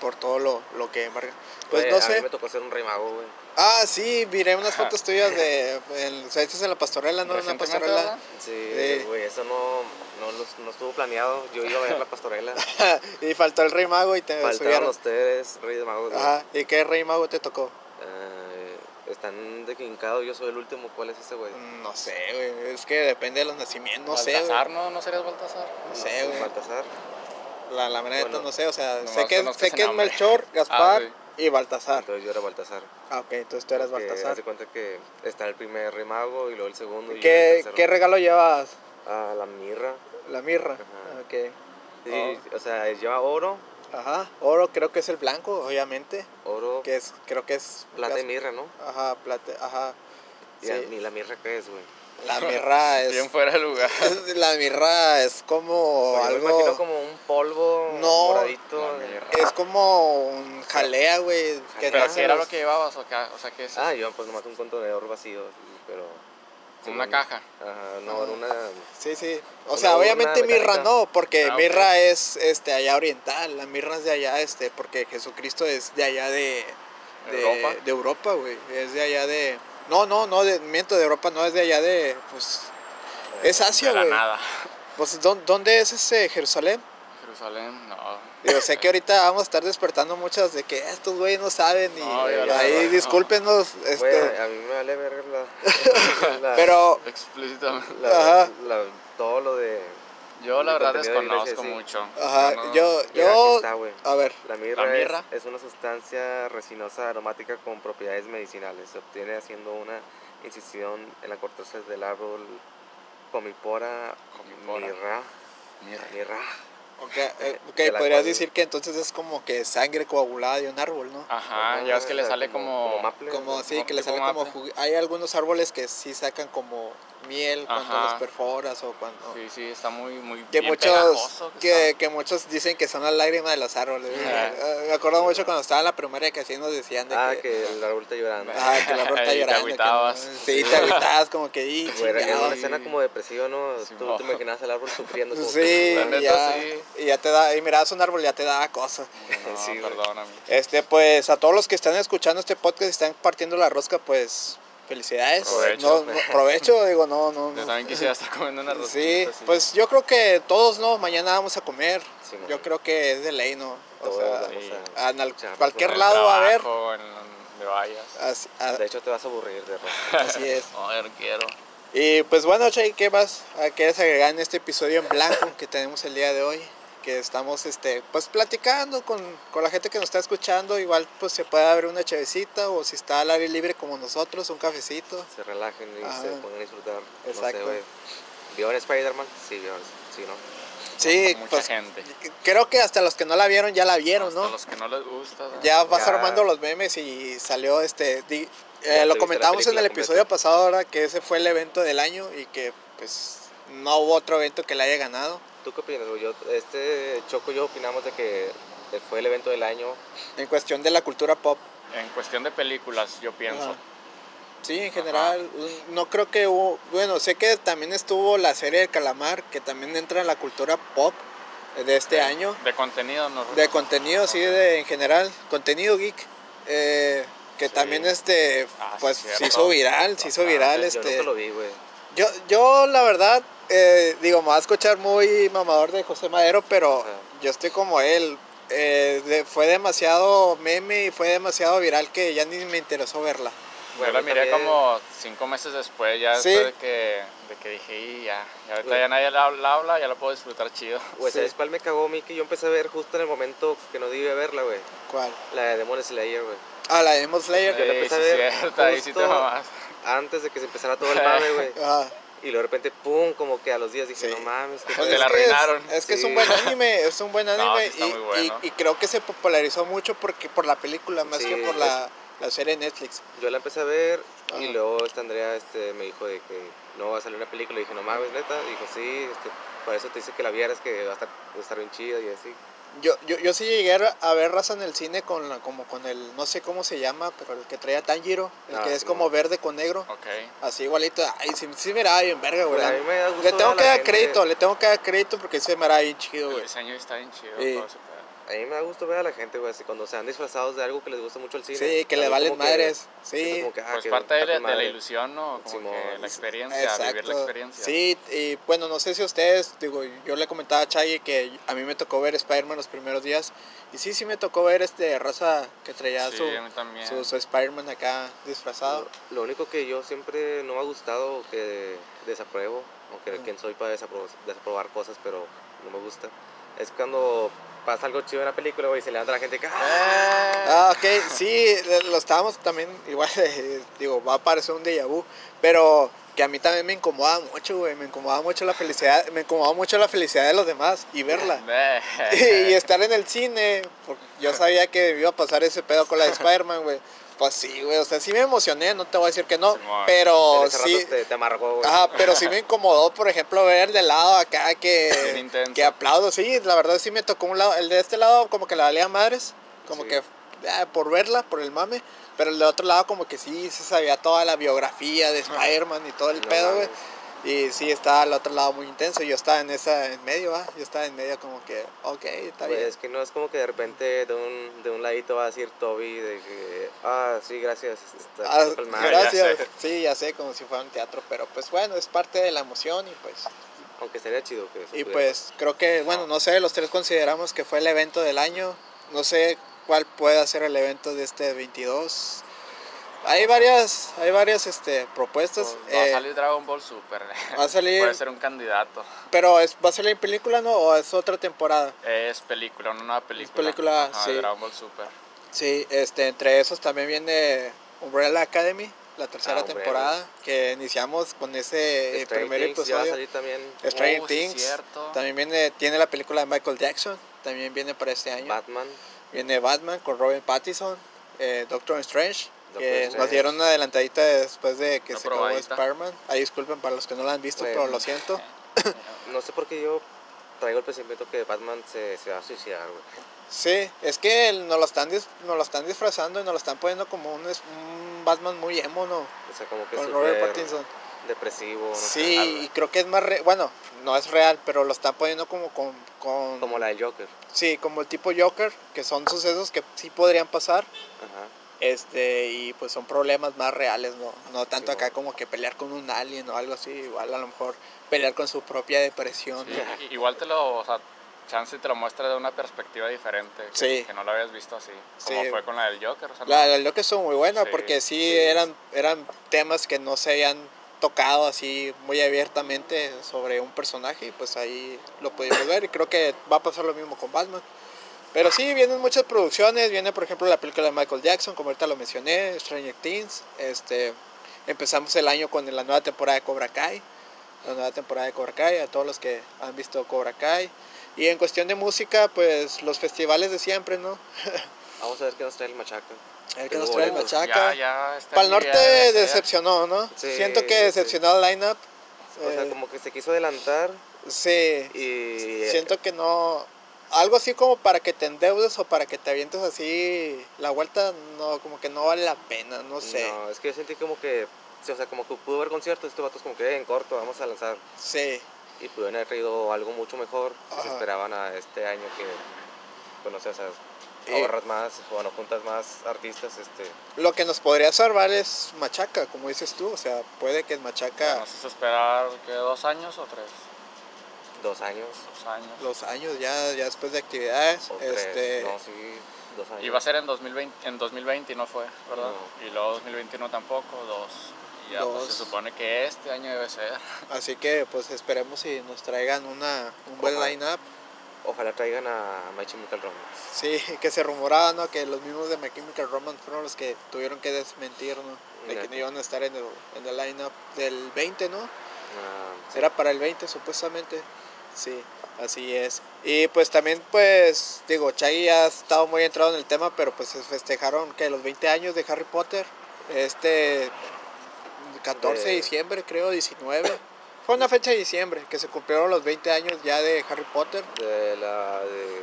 por todo lo, lo que embarga. Pues Güey, no A mí sé. me tocó ser un rey mago, güey. Ah, sí, miré unas fotos tuyas de, en, o sea, estás en la pastorela, ¿no? En la pastorela. Sí, güey, eso no, no, no estuvo planeado. Yo iba a ver la pastorela. <laughs> y faltó el rey mago y te Faltaban subieron. reyes magos. güey. Ajá, ¿y qué rey mago te tocó? Eh, están dequincados, yo soy el último. ¿Cuál es ese, güey? No sé, güey, es que depende de los nacimientos, no sé, Baltasar, güey. ¿no? ¿No serías Baltasar? No sé, güey. Baltasar. La, la verdad Bueno, no sé, o sea, sé que, sé que es. Melchor, <laughs> Gaspar Ah, y Baltasar. Entonces yo era Baltasar. Ah, ok, entonces tú eras Porque Baltasar. de cuenta que está el primer rey mago y luego el segundo. y ¿Qué, el. ¿Qué regalo llevas? Ah, la mirra. La mirra. Ajá. Ok. Sí, o sea, lleva oro, Ajá. Oro creo que es el blanco, obviamente. oro, Que es, creo que es. plata y mirra, ¿no? Ajá, plata, ajá. Y Sí. Ni la mirra qué es, güey. La mirra <laughs> es. Bien fuera de lugar. <laughs> La mirra es como Yo me algo. imagino como un polvo No, moradito. Es como un jalea, güey. Que ¿Pero qué era lo que llevabas? O, qué- o sea, ¿qué es? Ah, yo pues nomás un contenedor vacío, pero... Como una caja. Ajá, no, era una... Sí, sí. O sea, obviamente mirra no, porque Ah, mirra es este allá oriental, la mirra es de allá, este, porque Jesucristo es de allá de, de ¿Europa? de Europa, güey. Es de allá de. No, no, no, de, miento de Europa, no es de allá de. Pues. Es Asia, güey. nada. Pues, ¿dó- ¿dónde es ese Jerusalén? Jerusalén, no. Digo, sé que ahorita vamos a estar despertando muchas de que "Ah, estos güeyes no saben y No, ahí verdad, discúlpenos, este, a mí me vale verga la... <laughs> la- pero Explícitamente. la- todo lo de... Yo la verdad desconozco sí. mucho. ajá, no- yo yo está, a ver, La mirra, ¿La mirra? Es, es una sustancia resinosa aromática con propiedades medicinales. Se obtiene haciendo una incisión en la corteza del árbol comipora, Comipora. mirra, Mirra. mirra. Ok, eh, ok, <laughs> De la podrías cual- decir que entonces es como que sangre coagulada de un árbol, ¿no? Ajá, ya ves que le sale como... como maple. Como sí, como que le sale como maple. jugo- hay algunos árboles que sí sacan como miel cuando Ajá. los perforas o cuando Sí, sí, está muy, muy que bien muchos pegajoso que, está. que muchos dicen que son las lágrimas de los árboles. Eh, Me acuerdo mucho cuando estaba en la primaria que así nos decían de Ah, que, que el árbol está llorando. ajá, que el árbol <laughs> está Y te llorando. que no- agüitabas. sí, te agüitabas como que y chingado. una escena como depresiva, ¿no? Sí, Tú te imaginabas al árbol sufriendo. Como Sí, que- La y neta, ya, sí. y ya te da, y mirabas un árbol y ya te daba cosa. No, <laughs> Sí, perdóname. Este, pues a todos los que están escuchando este podcast y están partiendo la rosca, pues felicidades. Provecho. No, no, provecho, digo, no, no. Yo también quisiera estar comiendo una rosquita. Sí, así. pues yo creo que todos, ¿no? Mañana vamos a comer. Sí. Yo creo que es de ley, ¿no? O Todos sea, sí. a en cualquier En lado va a haber. trabajo, en donde vayas. Así, a- De hecho, te vas a aburrir de rosa. <laughs> así es. No, yo no quiero. Y pues bueno, Chay, ¿qué más quieres agregar en este episodio en blanco que tenemos el día de hoy? Que estamos este, pues platicando con, con la gente que nos está escuchando. Igual pues se puede abrir una chevecita o si está al aire libre como nosotros, un cafecito. Se relajen y Ajá. se pongan a disfrutar. No Exacto. sé, güey. ¿Vieron Spider-Man? Sí, vieron. Sí, ¿no? Sí, Mucha pues gente. creo que hasta los que no la vieron ya la vieron, Hasta ¿no? los que no les gusta. ¿no? Ya vas Ya. armando los memes y salió este... di- eh, lo comentamos en el episodio completa. pasado ahora que ese fue el evento del año y que pues no hubo otro evento que le haya ganado. ¿Tú qué opinas? Yo, este Choco y yo opinamos de que fue el evento del año. En cuestión de la cultura pop. En cuestión de películas, yo pienso. Ajá. Sí, en general, no creo que hubo, bueno, sé que también estuvo la serie de Calamar, que también entra en la cultura pop de este año, De contenido, no. de contenido, sí, de, en general, contenido geek, eh, que Sí. también este, Ah, sí, pues se hizo viral, se hizo Ajá, viral, Yo este, nunca lo vi, güey. Yo, yo la verdad, eh, digo, me va a escuchar muy mamador de José Madero, pero Ajá. yo estoy como él, eh, de- fue demasiado meme y fue demasiado viral que ya ni me interesó verla. Yo Bueno, la miré también- como cinco meses después, ya Sí. después de que, de que dije, y ya, ya ahorita ya nadie la, la habla, ya la puedo disfrutar chido. <laughs> Güey, Sí. ¿sabes cuál me cagó a mí? Que yo empecé a ver justo en el momento que no debía verla, güey. ¿Cuál? La de Demon Slayer, güey. Ah, la de Demon Slayer. Yo la Sí, empecé a sí, ver cierto, ahí sí te justo- mamás. Antes de que se empezara todo el <laughs> mame, güey. Ajá. Y luego de repente, pum, como que a los días dije, Sí. no mames, que Pues Es te la que es- arruinaron. Es, que es Sí. un buen <laughs> anime, es un buen anime sí está y, muy bueno. y- y creo que se popularizó mucho porque por la película más Sí, que por la, la serie de Netflix. Yo la empecé a ver y luego esta Andrea este, me dijo de que no va a salir una película. Y dije, no mames, neta. Dijo, sí, este, por eso te dice que la vieras, que va a estar, va a estar bien chida y así. Yo, yo, yo sí llegué a ver raza en el cine con la, como con el, no sé cómo se llama, pero el que traía Tanjiro, el Ah, que es como mo. verde con negro, Ok. así igualito. Ay, sí, sí miraba bien verga, güey. Le tengo que dar gente- crédito, le tengo que dar crédito porque se miraba bien chido, El güey. diseño está bien chido, Sí. A mí me da gusto ver a la gente, güey, así cuando se han disfrazados de algo que les gusta mucho el cine. Sí, que le valen como que- madres. siento Sí. como que, ah, Pues que parte de la, de la ilusión, ¿no? Como Simón, que la experiencia, vivir la Exacto. experiencia. Sí, y bueno, no sé si ustedes, digo, yo le comentaba a Chayi que a mí me tocó ver Spider-Man los primeros días. Y sí, sí me tocó ver este raza que traía Sí, su, su, su Spider-Man acá disfrazado. Lo único que yo siempre no me ha gustado, que desapruebo, aunque Ujú. quién soy para desapro- desaprobar cosas, pero no me gusta, es cuando pasa algo chido en la película, güey, y se levanta la gente que, ¡ah! Ah, ok, sí, lo estábamos también, igual, eh, <laughs> digo, va a parecer un déjà vu, pero que a mí también me incomoda mucho, güey, me incomoda mucho la felicidad, me incomoda mucho la felicidad de los demás y verla. <laughs> <laughs> y estar en el cine, porque yo sabía que iba a pasar ese pedo con la de Spider-Man, güey. Pues sí, güey, o sea, sí me emocioné, no te voy a decir que no, Simón. pero En ese sí, rato te, te amargó, güey. ajá, pero sí <laughs> me incomodó, por ejemplo, ver el de lado acá que, que aplaudo, sí, la verdad sí me tocó un lado, el de este lado como que la valía madres, como Sí. que ah, por verla, por el mame, pero el de otro lado como que sí, se sabía toda la biografía de Spider-Man y todo el pedo, güey. Y sí, estaba al otro lado muy intenso. Yo estaba en esa, en medio, ¿va? Yo estaba en medio como que, ok, está Güey, bien. es que no es como que de repente de un, de un ladito va a decir Toby de que, ah, sí, gracias, está Ah, con madre". gracias. <laughs> ya. Sí, ya sé, como si fuera un teatro, pero pues bueno, es parte de la emoción y pues... Aunque sería chido que eso Y pues creo que, bueno, no sé, los tres consideramos que fue el evento del año. No sé cuál puede ser el evento de este 22. Hay varias, hay varias este, propuestas. Pues va a eh, salir Dragon Ball Super. va a salir, Puede ser un candidato. pero es, ¿va a salir en película no? ¿O es otra temporada? Es película, una nueva película. película, Ajá, sí. Dragon Ball Super. Sí, este, entre esos también viene Umbrella Academy, la tercera Ah, Umbrella. temporada, que iniciamos con ese eh, primer Things ya va a episodio. salir también Stranger Oh, sí, Things. cierto. También viene, tiene la película de Michael Jackson, también viene para este año. Batman. Viene Batman con Robin Pattinson, eh, Doctor Strange, Que nos dieron una adelantadita después de que se acabó. Spider-Man. Ahí disculpen para los que no la han visto, Bueno. pero lo siento. <laughs> <laughs> No sé por qué yo traigo el pensamiento que Batman se, se va a suicidar, güey. Sí, es que nos lo, están dis- nos lo están disfrazando y nos lo están poniendo como un, un Batman muy emo, ¿no? O sea, como que Con Robert Pattinson. depresivo. no Sí, y creo que es más re- bueno, no es real, pero lo están poniendo como con, con Como la del Joker. sí, como el tipo Joker, que son sucesos que sí podrían pasar, Ajá. Este, y pues son problemas más reales, no, no tanto Sí, acá como que pelear con un alien o algo así, igual a lo mejor pelear con su propia depresión. Sí, ¿no? i- igual te lo, o sea, chance te lo muestra de una perspectiva diferente, que, Sí. que no lo habías visto así, como Sí. fue con la del Joker. O sea, La, la Loki estuvo muy buena Sí, porque sí, sí. eran, eran temas que no se habían tocado así muy abiertamente sobre un personaje y pues ahí lo pudimos ver y creo que va a pasar lo mismo con Batman. Pero sí, vienen muchas producciones, viene por ejemplo la película de Michael Jackson, como ahorita lo mencioné, Stranger Things, este, empezamos el año con la nueva temporada de Cobra Kai, la nueva temporada de Cobra Kai, a todos los que han visto Cobra Kai. Y en cuestión de música, pues los festivales de siempre, ¿no? <laughs> Vamos a ver qué nos trae el machaca. El que Tengo nos trae el. Machaca. Ya, ya Para el norte decepcionó, ¿no? Sí, Siento que sí. decepcionó el lineup. O sea, Eh, como que se quiso adelantar Sí, y... siento que no. Algo así como para que te endeudes o para que te avientes así la vuelta, no, como que no vale la pena, no sé. No, es que yo sentí como que... sí, o sea, como que pudo haber conciertos, estos vatos como que "Eh, en corto, vamos a lanzar. Sí, Y pudieron haber traído algo mucho mejor si se esperaban a este año que... Pues no sé, o sea, ahorras más o bueno, juntas más artistas, este... lo que nos podría salvar es Machaca, como dices tú, o sea, puede que Machaca Nos hizo esperar, ¿qué? ¿Dos años o tres? Dos años Dos años. los años ya, ya después de actividades, o tres, este, no, sí, dos años. Iba a ser en 2020, en 2020 y no fue, ¿verdad? No. Y luego 2021 tampoco, dos. Y ya pues, Dos. se supone que este año debe ser. <laughs> así que pues esperemos si nos traigan una, un buen lineup. Ojalá traigan a My Chemical Romance. Sí, <laughs> que se rumoraba, ¿no? Que los mismos de My Chemical Romance fueron los que tuvieron que desmentir, ¿no? De que no iban a estar en el, en el lineup del 20, ¿no? Ah, sí. Era para el 20 supuestamente. Sí, así es. Y pues también, pues, digo, Chaggy ha estado muy entrado en el tema, pero pues se festejaron que los 20 años de Harry Potter. Este 14 de diciembre, creo, 19. Fue una fecha de diciembre que se cumplieron los 20 años ya de Harry Potter. De la de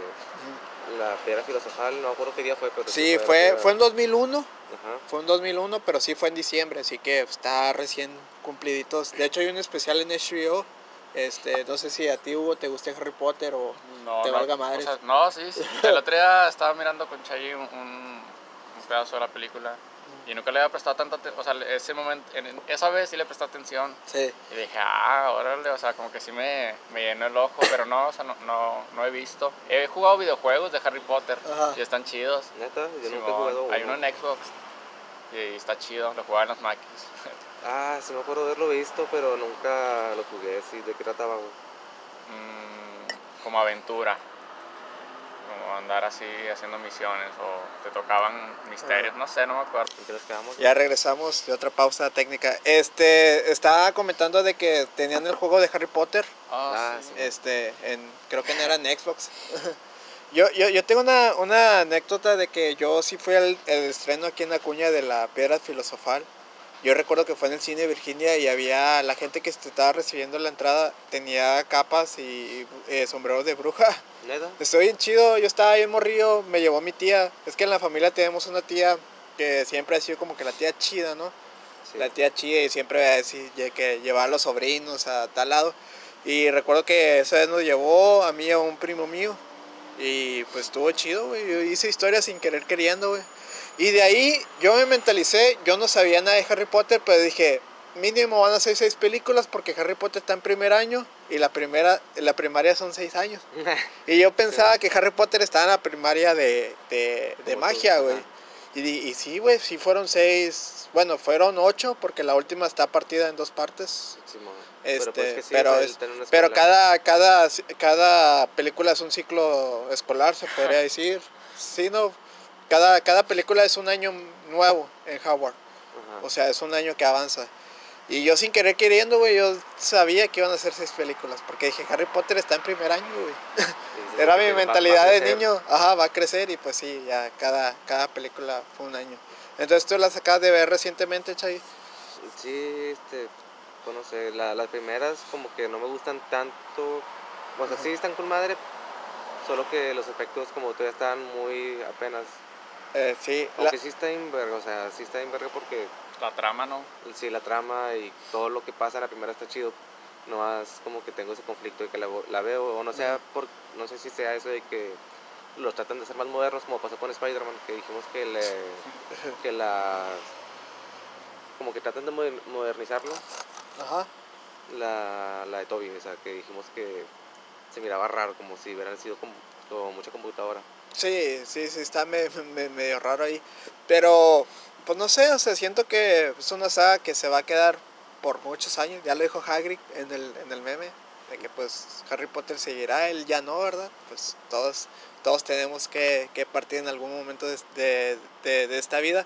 la piedra filosofal, no me acuerdo qué día fue, pero Sí, fue, fue en 2001. Ajá. Fue en 2001, pero sí fue en diciembre, así que está recién cumpliditos. De hecho, hay un especial en HBO. Este, no sé si a ti, Hugo, te guste Harry Potter o... No, Te no, valga o sea, no, sí, sí. <laughs> El otro día estaba mirando con Chayi un, pedazo de la película y nunca le había prestado tanta atención. O sea, ese momento, en- esa vez sí le presté atención Sí. y dije, ah, órale, o sea, como que sí me, me llenó el ojo, pero no, o sea, no, no, no he visto. He jugado videojuegos de Harry Potter Ajá. y están chidos. Neta, yo nunca he jugado Hay uno. uno en Xbox y está chido, lo jugaba en las máquinas. <laughs> Ah, sí me acuerdo de haberlo visto, pero nunca lo jugué, sí, ¿de qué trataba? Mm, como aventura. Como andar así haciendo misiones o te tocaban misterios, no sé, no me acuerdo. ¿En qué nos quedamos? Ya regresamos de otra pausa técnica. Este, estaba comentando de que tenían el juego de Harry Potter. Ah, sí. sí. Este, en, creo que no era en Xbox. <laughs> yo, yo, yo tengo una, una anécdota de que yo sí fui al el estreno aquí en Acuña de la Piedra Filosofal. Yo recuerdo que fue en el cine Virginia y había la gente que estaba recibiendo la entrada tenía capas y eh, sombreros de bruja. ¿Neta? Estoy bien chido, yo estaba bien morrillo, me llevó mi tía. Es que en la familia tenemos una tía que siempre ha sido como que la tía chida, ¿no? Sí. La tía chida y siempre va a decir que llevar a los sobrinos a tal lado. Y recuerdo que esa vez nos llevó a mí y a un primo mío. Y pues estuvo chido, güey. Yo hice historias sin querer queriendo, güey. Y de ahí yo me mentalicé, yo no sabía nada de Harry Potter, pero dije, mínimo van a ser seis películas porque Harry Potter está en primer año y la primera la primaria son seis años. <laughs> Y yo pensaba que Harry Potter estaba en la primaria de, de, de magia, güey. Y, y sí, güey, sí fueron seis, bueno, fueron ocho porque la última está partida en dos partes. Simón. Este, pues que sí, pero, es- pero cada, cada, cada película es un ciclo escolar, se podría <laughs> decir. Sí, no, cada, cada película es un año nuevo en Howard. Ajá. O sea, es un año que avanza. Y yo sin querer queriendo, güey, yo sabía que iban a ser seis películas. Porque dije, Harry Potter está en primer año, güey. <laughs> Era "Ok, mi mentalidad de crecer". niño. Ajá, va a crecer y pues sí, ya cada, cada película fue un año. Entonces tú las acabas de ver recientemente, Chay. Sí, este, bueno, no sé, la- las primeras como que no me gustan tanto, o sea, sí están con madre, solo que los efectos como todavía están muy apenas, Eh, sí, la- aunque sí está en verga, o sea, sí está en verga porque La trama, ¿no? sí la trama y todo lo que pasa en la primera está chido, no es como que tengo ese conflicto de que la, la veo, o no sea, por, no sé si sea eso de que los tratan de hacer más modernos, como pasó con Spider-Man, que dijimos que le, <laughs> que la, como que tratan de moder- modernizarlo, Ajá. la, la de Toby, o sea, que dijimos que se miraba raro, como si hubieran sido como, como mucha computadora. Sí, sí, sí, está me- me- medio raro ahí. Pero, pues no sé, o sea, siento que es una saga que se va a quedar por muchos años. Ya lo dijo Hagrid en el, en el meme, de que pues Harry Potter seguirá, él ya no, ¿verdad? Pues todos, todos tenemos que, que partir en algún momento de, de- de- de esta vida.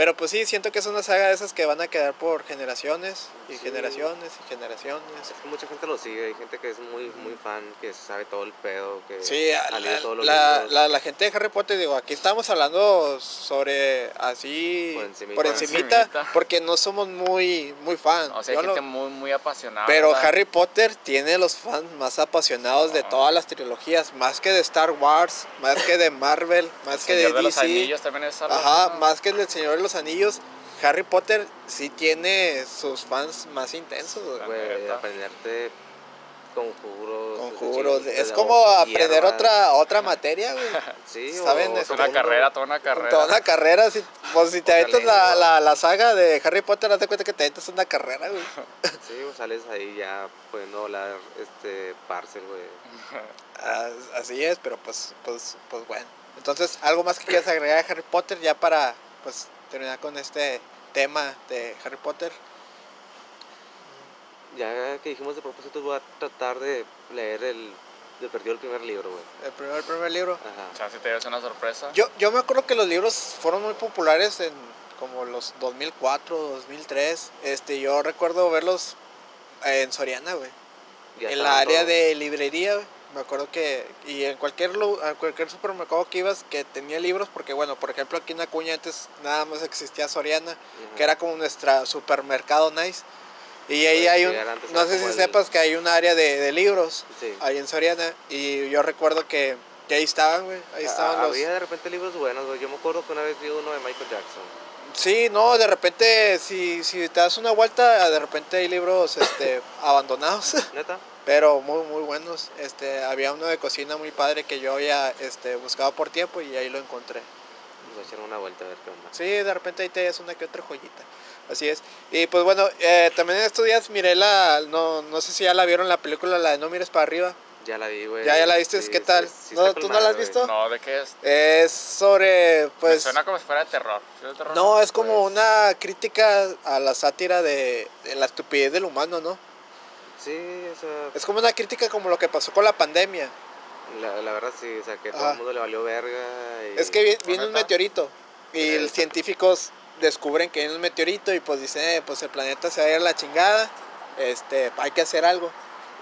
Pero pues sí, siento que es una saga de esas que van a quedar por generaciones y Sí. generaciones y generaciones. Es que mucha gente lo sigue, hay gente que es muy, muy fan, que sabe todo el pedo, que Sí, ha leído la, todos los la, la- la gente de Harry Potter, digo, aquí estamos hablando sobre así Por encimita. por encimita, encimita. porque no somos muy muy fan. O sea, hay lo- gente muy, muy apasionada. pero ¿verdad? Harry Potter tiene los fans más apasionados de No. todas las trilogías, más que de Star Wars, más que de Marvel, más El que de Señor de los DC. Anillos también es Ajá, más que el del Señor de los Anillos. Harry Potter sí tiene sus fans más intensos. güey. Aprenderte conjuros. Conjuros, hechizos, es como aprender hierbas. otra otra materia, güey. <laughs> Sí, Es Es una carrera, toda una carrera. Toda una carrera, si, pues si te aventas la, la, la saga de Harry Potter, haz de cuenta que te aventas una carrera, güey. <laughs> Sí, sales ahí ya pudiendo hablar este parcel, güey. <laughs> Ah, Así es, pero pues, pues, pues bueno. Entonces, ¿algo más que quieras agregar a Harry Potter ya para, pues, terminar con este tema de Harry Potter? Ya que dijimos de propósito, voy a tratar de leer el. de perdido el primer libro, güey. El primer, el primer libro. Ajá. Chance te llevas una sorpresa. Yo, yo me acuerdo que los libros fueron muy populares en como los 2004, 2003. Este, yo recuerdo verlos en Soriana, güey. En la área todos. de librería, güey, me acuerdo que, y en cualquier, a cualquier supermercado que ibas que tenía libros, porque bueno, por ejemplo aquí en Acuña antes nada más existía Soriana, que era como nuestra supermercado nice. Y ahí Pues hay un, no sé si el- sepas que hay un área de, de libros Sí. ahí en Soriana, y yo recuerdo que, que ahí estaban, güey, ahí estaban Ah, los... Había de repente libros buenos, güey. Yo me acuerdo que una vez vi uno de Michael Jackson. Sí, no, de repente, si, si te das una vuelta, de repente hay libros este, <coughs> abandonados. ¿Neta? Pero muy muy buenos. Este, había uno de cocina muy padre que yo había este, buscado por tiempo y ahí lo encontré. Pues voy a echar una vuelta a ver qué onda. Sí, de repente ahí te das una que otra joyita. Así es. Y pues bueno, eh, también en estos días miré la, no, no sé si ya la vieron la película, la de No mires para arriba. Ya la vi, güey. ¿Ya- ya la viste? Sí, ¿Qué sí, tal? sí ¿No- está tú no la has visto? No, ¿de qué es? Es sobre, Me pues... suena como si fuera de terror. ¿Sí es de terror? No, es como Pues- una crítica a la sátira de, de la estupidez del humano, ¿no? Sí, o sea, Es como una crítica como lo que pasó con la pandemia. la, la verdad sí, o sea, que todo Ajá. el mundo le valió verga. Y... Es que vi- viene un meteorito y Sí. los científicos descubren que viene un meteorito y pues dicen, eh, pues el planeta se va a ir a la chingada, este, hay que hacer algo.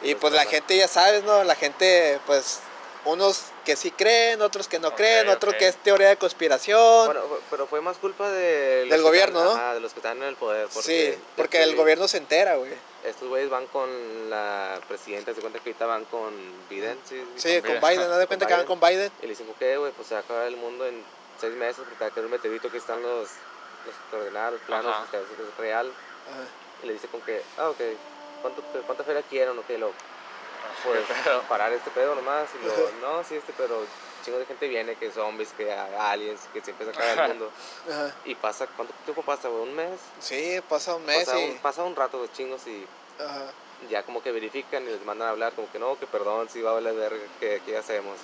Y Pues pues la gente ya sabes, ¿no? La gente, pues, unos que sí creen, otros que no creen, otros que es teoría de conspiración. Bueno, pero fue más culpa de Del que gobierno, están- ¿no? ajá, de los que están en el poder. Porque sí, porque el gobierno se entera, güey. Estos güeyes van con la presidenta, se cuenta que ahorita van con Biden, sí. Sí, con Biden. Biden, ¿no? de cuenta que van con Biden. Y le dicen, ok, güey, pues se va a acabar el mundo en seis meses porque va a caer un meteorito, aquí están los, los coordenadas, los planos, sea, es real. Ajá. Y le dice con que, ah, ok, ¿cuánto, ¿cuánta feria quieren? Ok, lo, pues, <laughs> ¿Qué pedo? parar este pedo nomás. Y lo, <laughs> no, sí, este, pero chingo de gente viene, que zombies, que aliens, que siempre se acaba el mundo. Ajá. Y pasa, ¿cuánto tiempo pasa, güey? ¿Un mes? Sí, pasa un mes pasa, y... un, pasa un rato, güey, chingos, y Ajá. ya como que verifican y les mandan a hablar, como que no, que perdón, sí va a valer verga, que qué hacemos?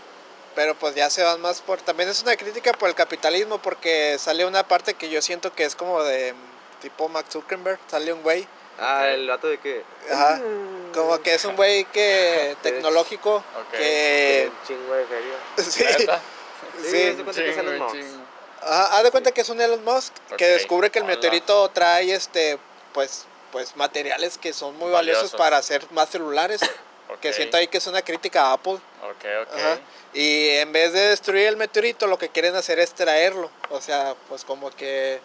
Pero pues ya se van más por... También es una crítica por el capitalismo porque sale una parte que yo siento que es como de tipo Max Zuckerberg. Sale un güey. Ah, el vato de que... Ajá. Como que es un güey que <laughs> tecnológico Ok. Tiene que... un chingo de feria. <laughs> Sí. Sí, sí. haz de cuenta que es Chingo, Elon Musk. chingo. Ajá, haz de cuenta que es un Elon Musk que Ok. descubre que el Hola. meteorito trae este pues pues materiales que son muy valiosos, Valiosos. para hacer más celulares. <coughs> Que Ok, siento ahí que es una crítica a Apple. Ok, ok. Ajá. Y en vez de destruir el meteorito, lo que quieren hacer es traerlo. O sea, pues como que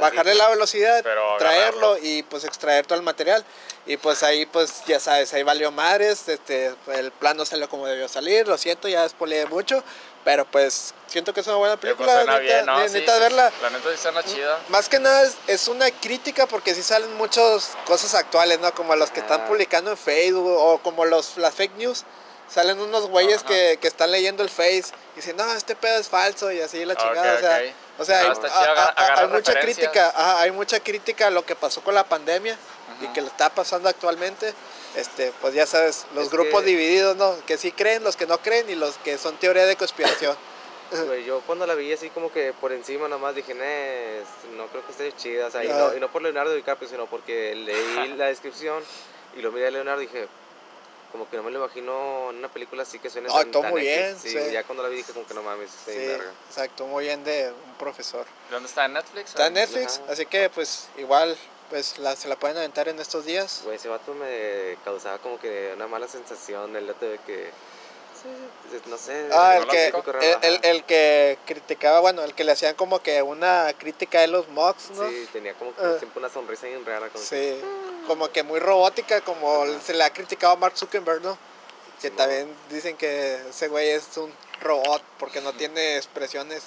bajarle la velocidad, Pero traerlo agarrarlo. y pues extraer todo el material. Y pues ahí pues ya sabes, ahí valió madres, este, el plan no salió como debió salir, lo siento, ya spoileé mucho, pero pues siento que es una buena pues película, suena neta, bien, ¿no? ne- Sí, necesitas sí, verla. La neta sí suena chida. Más que nada es, es una crítica porque sí salen muchas cosas actuales, ¿no? Como los que están Ah. publicando en Facebook o como los, las fake news. salen unos güeyes que, que están leyendo el Face y dicen, no, este pedo es falso y así la chingada. ok, o sea, ok. O sea, Ah, hay, a- hay mucha crítica, ajá, hay mucha crítica a lo que pasó con la pandemia y que le está pasando actualmente. Este, pues ya sabes, los Es grupos que- divididos, ¿no? Que sí creen, los que no creen y los que son teoría de conspiración. <laughs> Güey, yo cuando la vi así como que por encima nomás dije, "Nah, no creo que esté chida. O sea, y no, y no por Leonardo DiCaprio, sino porque leí la descripción y lo miré a Leonardo y dije, como que no me lo imagino en una película así que suene No, tan, actuó tan muy X. bien, Sí, sí. ya cuando la vi dije como que no mames, está Sí, exacto, muy bien de un profesor. ¿Dónde está? ¿En Netflix? Está en Netflix, Ajá. así que pues igual pues la, se la pueden aventar en estos días. Güey, ese vato me causaba como que una mala sensación, el hecho de que, sí, no sé. Ah, el que, el, el- el que criticaba, bueno, el que le hacían como que una crítica de los mocks, ¿no? Sí, tenía como que Ah. siempre una sonrisa bien rara. Como que- Sí, como que muy robótica, como se le ha criticado a Mark Zuckerberg, ¿no? Que Simón. también dicen que ese güey es un robot porque no tiene expresiones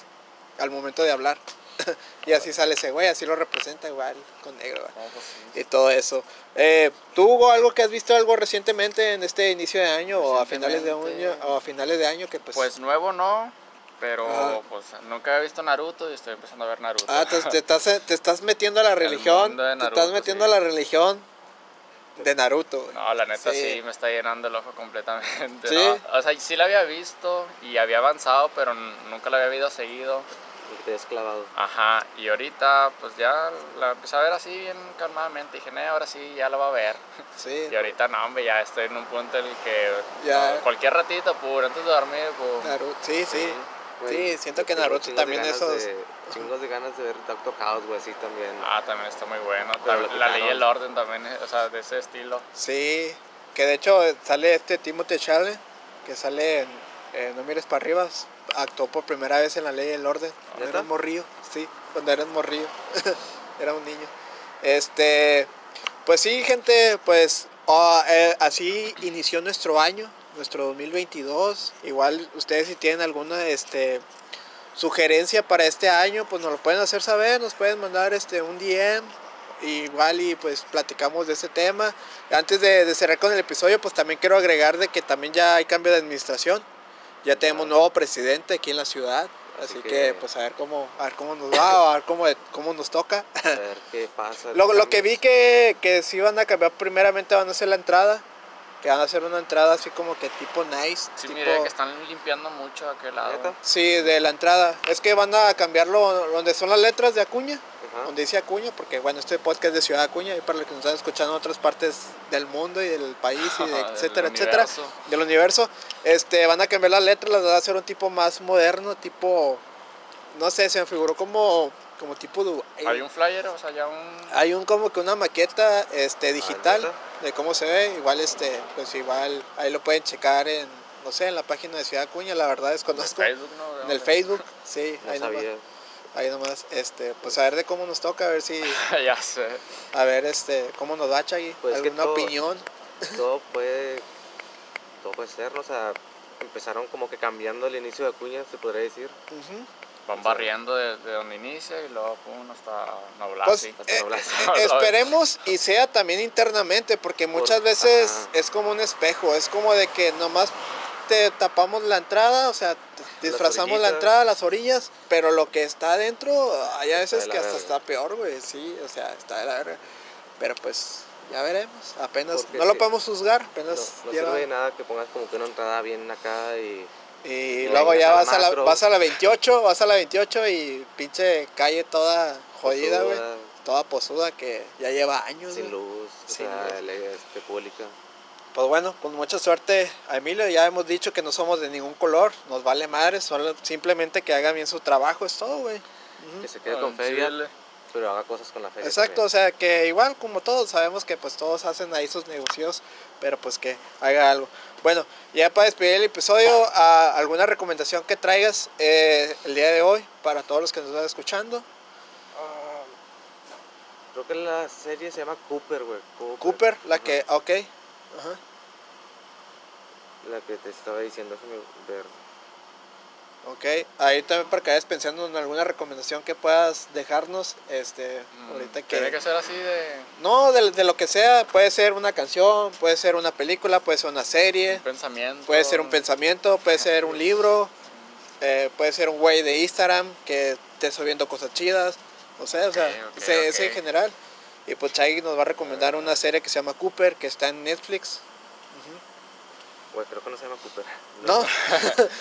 al momento de hablar. <laughs> y así sale ese güey, así lo representa igual, con negro. No, pues sí. Y todo eso. Eh, ¿Tú, Hugo, algo que has visto algo recientemente en este inicio de año o a finales de año, o a finales de año que pues... Pues nuevo no, pero Ajá. pues nunca he visto Naruto y estoy empezando a ver Naruto. Ah, te, te estás, te estás metiendo a la religión. de te Naruto, estás metiendo sí. a la religión de Naruto. No, la neta Sí. sí. me está llenando el ojo completamente. ¿Sí? ¿no? O sea, sí la había visto y había avanzado, pero nunca la había visto seguido. que te habías clavado. Ajá, y ahorita pues ya la empecé a ver así bien calmadamente. Dije, "Nee, ahora sí, ya la va a ver. <laughs> Sí. Y ahorita no, hombre, ya estoy en un punto en el que Ya. no, cualquier ratito, puro, antes de dormir, pues... Naruto, sí, sí. Sí, siento que Naruto de también esos- de- chingos de ganas de ver Doctor House, güey, así también. Ah, también está muy bueno. También la ley y el orden también, eh, o sea, de ese estilo. Sí. Que de hecho sale este Timothy Chalamet, que sale en eh, No mires para arriba. Actuó por primera vez en La Ley y el Orden. Cuando era un morrillo, sí, cuando era un morrillo. <laughs> era un niño. Este, pues sí, gente, pues eh, así inició nuestro año, nuestro 2022. Igual ustedes si tienen alguna este sugerencia para este año, pues nos lo pueden hacer saber, nos pueden mandar este un DM igual y pues platicamos de ese tema. Antes de, de cerrar con el episodio, pues también quiero agregar de que también ya hay cambio de administración. Ya tenemos nuevo presidente aquí en la ciudad. Así, Así que, que- pues a ver cómo, a ver cómo nos va, a ver cómo, cómo nos toca. A ver qué pasa. <laughs> Lo, lo que vi que, que sí van a cambiar primeramente van a hacer la entrada. Que van a hacer una entrada así como que tipo nice. Sí, tipo, mire que están limpiando mucho aquel lado. ¿Neta? Sí, de la entrada. Es que van a cambiarlo donde son las letras de Acuña. Ajá. donde dice Acuña, porque bueno, este podcast es de Ciudad Acuña y para los que nos están escuchando en otras partes del mundo y del país y <laughs> de Del etcétera, etcétera, universo. del universo, este, van a cambiar las letras, las van a hacer un tipo más moderno, tipo, no sé, se me figuró como, como tipo de... Hay un flyer, o sea, ya un... hay un como que una maqueta este digital ¿neta? de cómo se ve, igual este, pues igual ahí lo pueden checar en, no sé, en la página de Ciudad Acuña, la verdad en desconozco. Facebook, ¿no? ¿De En el? Facebook, <laughs> sí, No ahí nomás, ahí nomás, este, pues a ver de cómo nos toca, a ver si, <laughs> ya sé. a ver este, cómo nos va Chagui, Pues es que alguna todo- opinión. Todo <laughs> puede, todo puede ser, ¿no? o sea, empezaron como que cambiando el inicio de Acuña, se podría decir. Ujú. Van barriendo desde donde inicia y luego pum, hasta Noblar. Pues, sí. hasta eh, eh, <laughs> esperemos y sea también internamente, porque muchas Por- veces ajá. es como un espejo, es como de que nomás te tapamos la entrada, o sea, disfrazamos la entrada, las orillas, pero lo que está adentro, hay a veces de que hasta verga. está peor, güey, sí, o sea, está de la verga. Pero pues, ya veremos, apenas, Porque no lo podemos juzgar, No, apenas no lleva- sirve de nada que pongas como que una entrada bien acá y Y No luego ya vas a, la, vas a la 28, vas a la 28 y pinche calle toda jodida, güey. Toda posuda que ya lleva años. sin luz, o Sin sea, luz. ele- este, pública. Pues bueno, con mucha suerte a Emilio. Ya hemos dicho que no somos de ningún color, nos vale madre, solo simplemente que haga bien su trabajo, es todo, güey. Que se quede con feria, Chile. pero haga cosas con la feria. Exacto, o sea que igual como todos sabemos que pues todos hacen ahí sus negocios, pero pues que haga algo. Bueno, ya para despedir el episodio, ¿a- ¿alguna recomendación que traigas eh, el día de hoy para todos los que nos están escuchando? Ah, creo que la serie se llama Cooper, güey. Cooper, la Ajá. que, ok. Ajá. La que te estaba diciendo, déjame ver. Ok, ahí también para que vayas pensando en alguna recomendación que puedas dejarnos, este, Mm, ahorita Tiene que... que ser así de No, de, de lo que sea, puede ser una canción, puede ser una película, puede ser una serie, un pensamiento. puede ser un pensamiento, puede ser un libro, eh, puede ser un güey de Instagram que esté subiendo cosas chidas, o sea, o sea, Ok, ok, ese, ese en general. Y pues Chaggy nos va a recomendar una serie que se llama Cooper, que está en Netflix. Güey, creo que no se llama Cooper. No,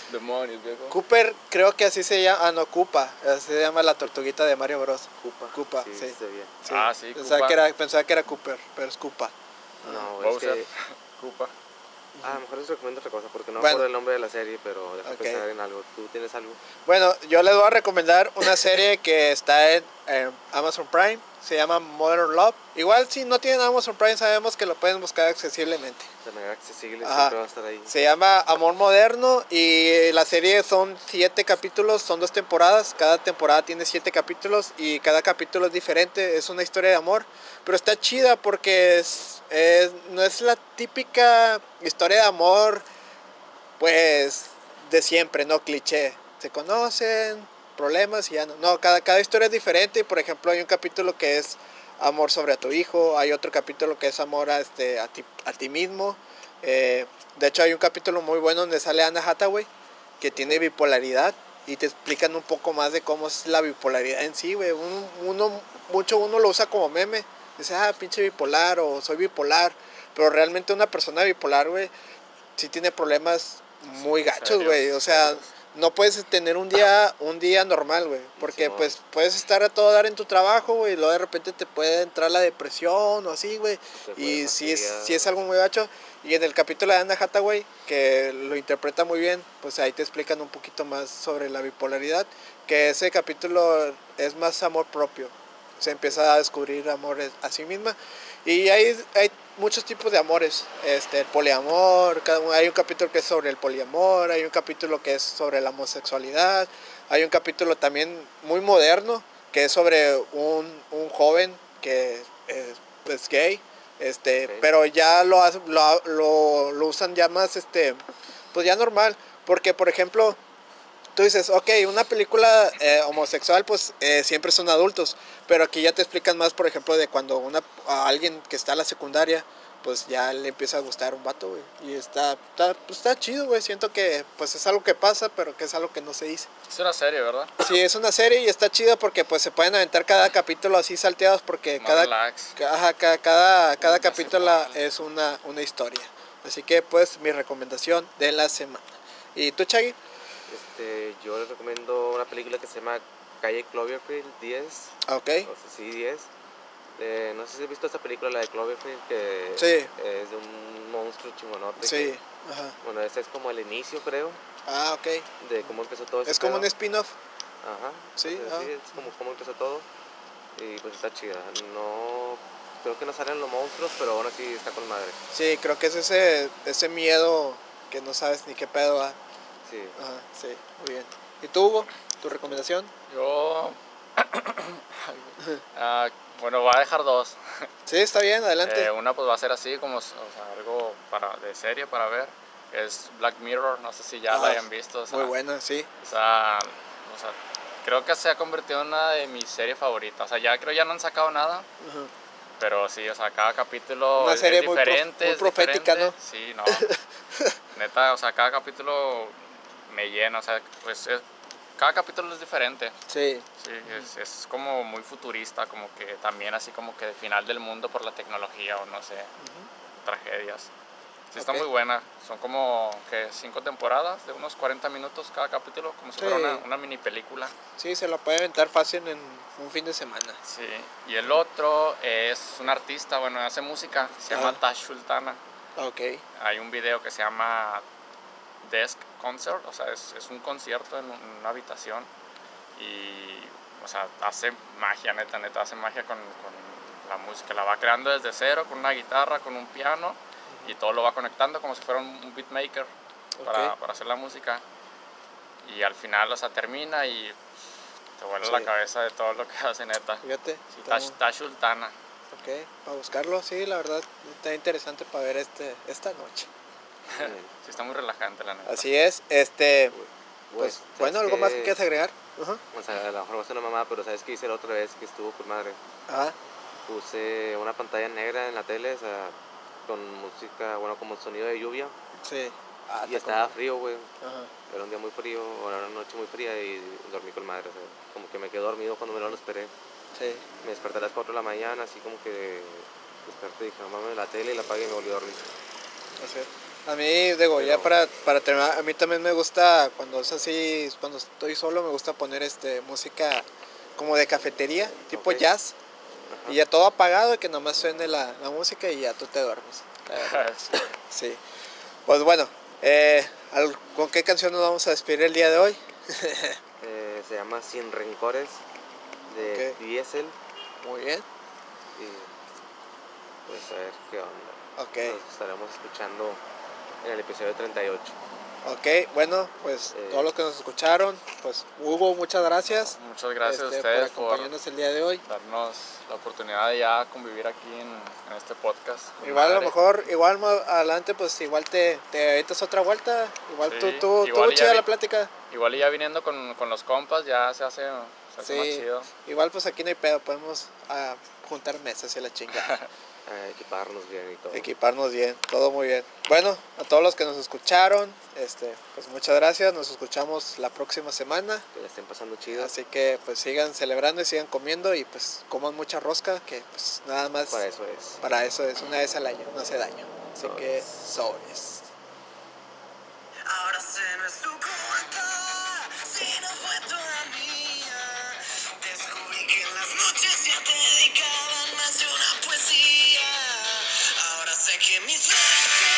<laughs> Demonios, viejo. Cooper creo que así se llama, ah no, Koopa, así se llama la tortuguita de Mario Bros. Koopa. Koopa, sí. sí. está bien. Sí. Ah, sí, pensaba Koopa. que, era, pensaba que era Cooper, pero es Koopa. No, es Bowser. que... <laughs> Koopa. Ah, a lo mejor les recomiendo otra cosa, porque no Bueno. recuerdo el nombre de la serie, pero deja Ok. pensar en algo. ¿Tú tienes algo? Bueno, yo les voy a recomendar una serie que está en, en Amazon Prime, se llama Modern Love. Igual si no tienen Amazon Prime sabemos que lo pueden buscar accesiblemente. De manera accesible, Ajá. siempre va a estar ahí. Se llama Amor Moderno y la serie son siete capítulos, son dos temporadas. Cada temporada tiene siete capítulos y cada capítulo es diferente. Es una historia de amor, pero está chida porque es, es- no es la típica historia de amor, pues de siempre, no cliché. Se conocen, problemas y ya no. No, cada, cada historia es diferente. y, Por ejemplo, hay un capítulo que es amor sobre a tu hijo, hay otro capítulo que es amor a, este, a, ti, a ti mismo. Eh, de hecho, hay un capítulo muy bueno donde sale Anna Hathaway, que tiene bipolaridad, y te explican un poco más de cómo es la bipolaridad en sí, güey. Uno, uno- mucho uno lo usa como meme. Dice, ah, pinche bipolar, o soy bipolar. Pero realmente una persona bipolar, güey, sí tiene problemas muy gachos, güey. O sea. No puedes tener un día, un día normal, güey. Porque pues puedes estar a todo dar en tu trabajo, güey, y luego de repente te puede entrar la depresión o así, güey. Y sí es, sí es algo muy gacho. Y en el capítulo de Anna Hathaway, que lo interpreta muy bien, pues ahí te explican un poquito más sobre la bipolaridad. Que ese capítulo es más amor propio. Se empieza a descubrir amores a sí misma. Y hay, hay muchos tipos de amores. Este, el poliamor, hay un capítulo que es sobre el poliamor, hay un capítulo que es sobre la homosexualidad, hay un capítulo también muy moderno que es sobre un, un joven que es, es gay, este, pero ya lo, lo, lo, lo usan ya más, este, pues ya normal, porque por ejemplo, tú dices, ok, una película eh, homosexual, pues eh, siempre son adultos, pero aquí ya te explican más, por ejemplo, de cuando una, a alguien que está en la secundaria, pues ya le empieza a gustar un vato, güey, y está, está, pues está chido, güey, siento que pues es algo que pasa, pero que es algo que no se dice. Es una serie, ¿verdad? Sí, es una serie y está chida porque pues se pueden aventar cada capítulo así salteados porque Más cada, relax. Ajá, ca- cada, cada Una capítulo semana. es una, una historia. Así que pues mi recomendación de la semana. ¿Y tú, Chagui? Este, yo les recomiendo una película que se llama Calle Cloverfield 10. Ah, Ok. O sea, sí, 10. Eh, no sé si has visto esta película, la de Cloverfield, que Sí. es de un monstruo chingonote. Sí. que- Ajá. bueno, ese es como el inicio, creo, Ah, ok. de cómo empezó todo Es como un spin-off. Ajá. Sí, o sea, ah. sí, es como cómo empezó todo. Y pues está chida. No. Creo que no salen los monstruos, pero aún así está con madre. Sí, creo que es ese, ese miedo que no sabes ni qué pedo va. Sí. Ajá, sí, muy bien. ¿Y tú, Hugo? ¿Tu recomendación? Yo. <coughs> Ah, bueno, voy a dejar dos. <laughs> Sí, está bien, adelante. Eh, una pues va a ser así como o sea, algo para, de serie para ver. Es Black Mirror, no sé si ya Ah, la hayan visto. o sea, muy buena, sí. O sea, o sea, creo que se ha convertido en una de mis series favoritas. O sea, ya creo ya no han sacado nada, pero sí, o sea, cada capítulo Una es, serie es muy prof- diferente. muy profética, diferente. Sí, no. <laughs> Neta, o sea, cada capítulo me llena, o sea, pues es- cada capítulo es diferente. Sí, Sí, es, es como muy futurista, como que también así como que de final del mundo por la tecnología o no sé, tragedias. Sí, está Ok. muy buena. Son como que cinco temporadas de unos 40 minutos cada capítulo, como si fuera Sí. una, una mini película. sí, se lo puede aventar fácil en un fin de semana. Sí. Y el otro es un artista, bueno, hace música, se llama Ajá. Tash Sultana. Ok, Hay un video que se llama Desk Concert, o sea, es, es un concierto en un- una habitación y, o sea, hace magia, neta, neta, hace magia con, con la música. La va creando desde cero, con una guitarra, con un piano y todo lo va conectando como si fuera un, beatmaker para, Ok. para hacer la música. Y al final, o sea, termina y te vuela Sí. la cabeza de todo lo que <laughs> hace, neta. fíjate. Sí, está Tash Sultana. Ok, para buscarlo, sí, la verdad, está interesante para ver este, esta noche. Sí, está muy relajante, la neta. Así es, este, Pues, ¿sabes bueno, ¿algo más que quieras agregar? Ajá. O sea, a lo mejor va a ser una mamá, pero ¿sabes qué hice la otra vez que estuvo con madre? Ajá. Puse una pantalla negra en la tele, o sea, con música, bueno, como sonido de lluvia. Sí. Ah, y está estaba frío, güey. Ajá. Era un día muy frío, o era una noche muy fría y dormí con madre. O sea, como que me quedé dormido cuando me lo esperé. Sí. Me desperté a las 4 de la mañana, así como que desperté y dije, mames, la tele y la apagué y me volví a dormir. Así es. A mí, digo, ya para, para terminar, a mí también me gusta, cuando es así, cuando estoy solo, me gusta poner este música como de cafetería, tipo jazz, Ajá. y ya todo apagado y que nomás suene la, la música y ya tú te duermes. <laughs> Verdad. Sí. Pues bueno, eh, ¿con qué canción nos vamos a despedir el día de hoy? <laughs> Eh, se llama Sin Rencores de. Diesel Muy bien. y pues a ver qué onda. Ok. Nos estaremos escuchando en el episodio 38. Ok, bueno, pues Eh. todos los que nos escucharon, pues Hugo, muchas gracias. Muchas gracias este, a ustedes por por, acompañarnos el día de hoy. darnos la oportunidad de ya convivir aquí en, en este podcast. Igual a lo mejor, igual más adelante, pues igual te, te otra vuelta. Igual Sí, tú, tú, igual tú chida vi- la plática. Igual y ya viniendo con, con los compas ya se hace, se hace más Sí. chido. Igual pues aquí no hay pedo, podemos ah, juntar mesas y la chingada. <laughs> A equiparnos bien y todo. Equiparnos bien, todo muy bien. Bueno, a todos los que nos escucharon, este, pues muchas gracias. Nos escuchamos la próxima semana. Que la estén pasando chido. Así que pues sigan celebrando y sigan comiendo y pues coman mucha rosca, que pues nada más Para eso es. para eso es una vez al año, no hace daño. Así que Sobres. Ahora se culpa. me.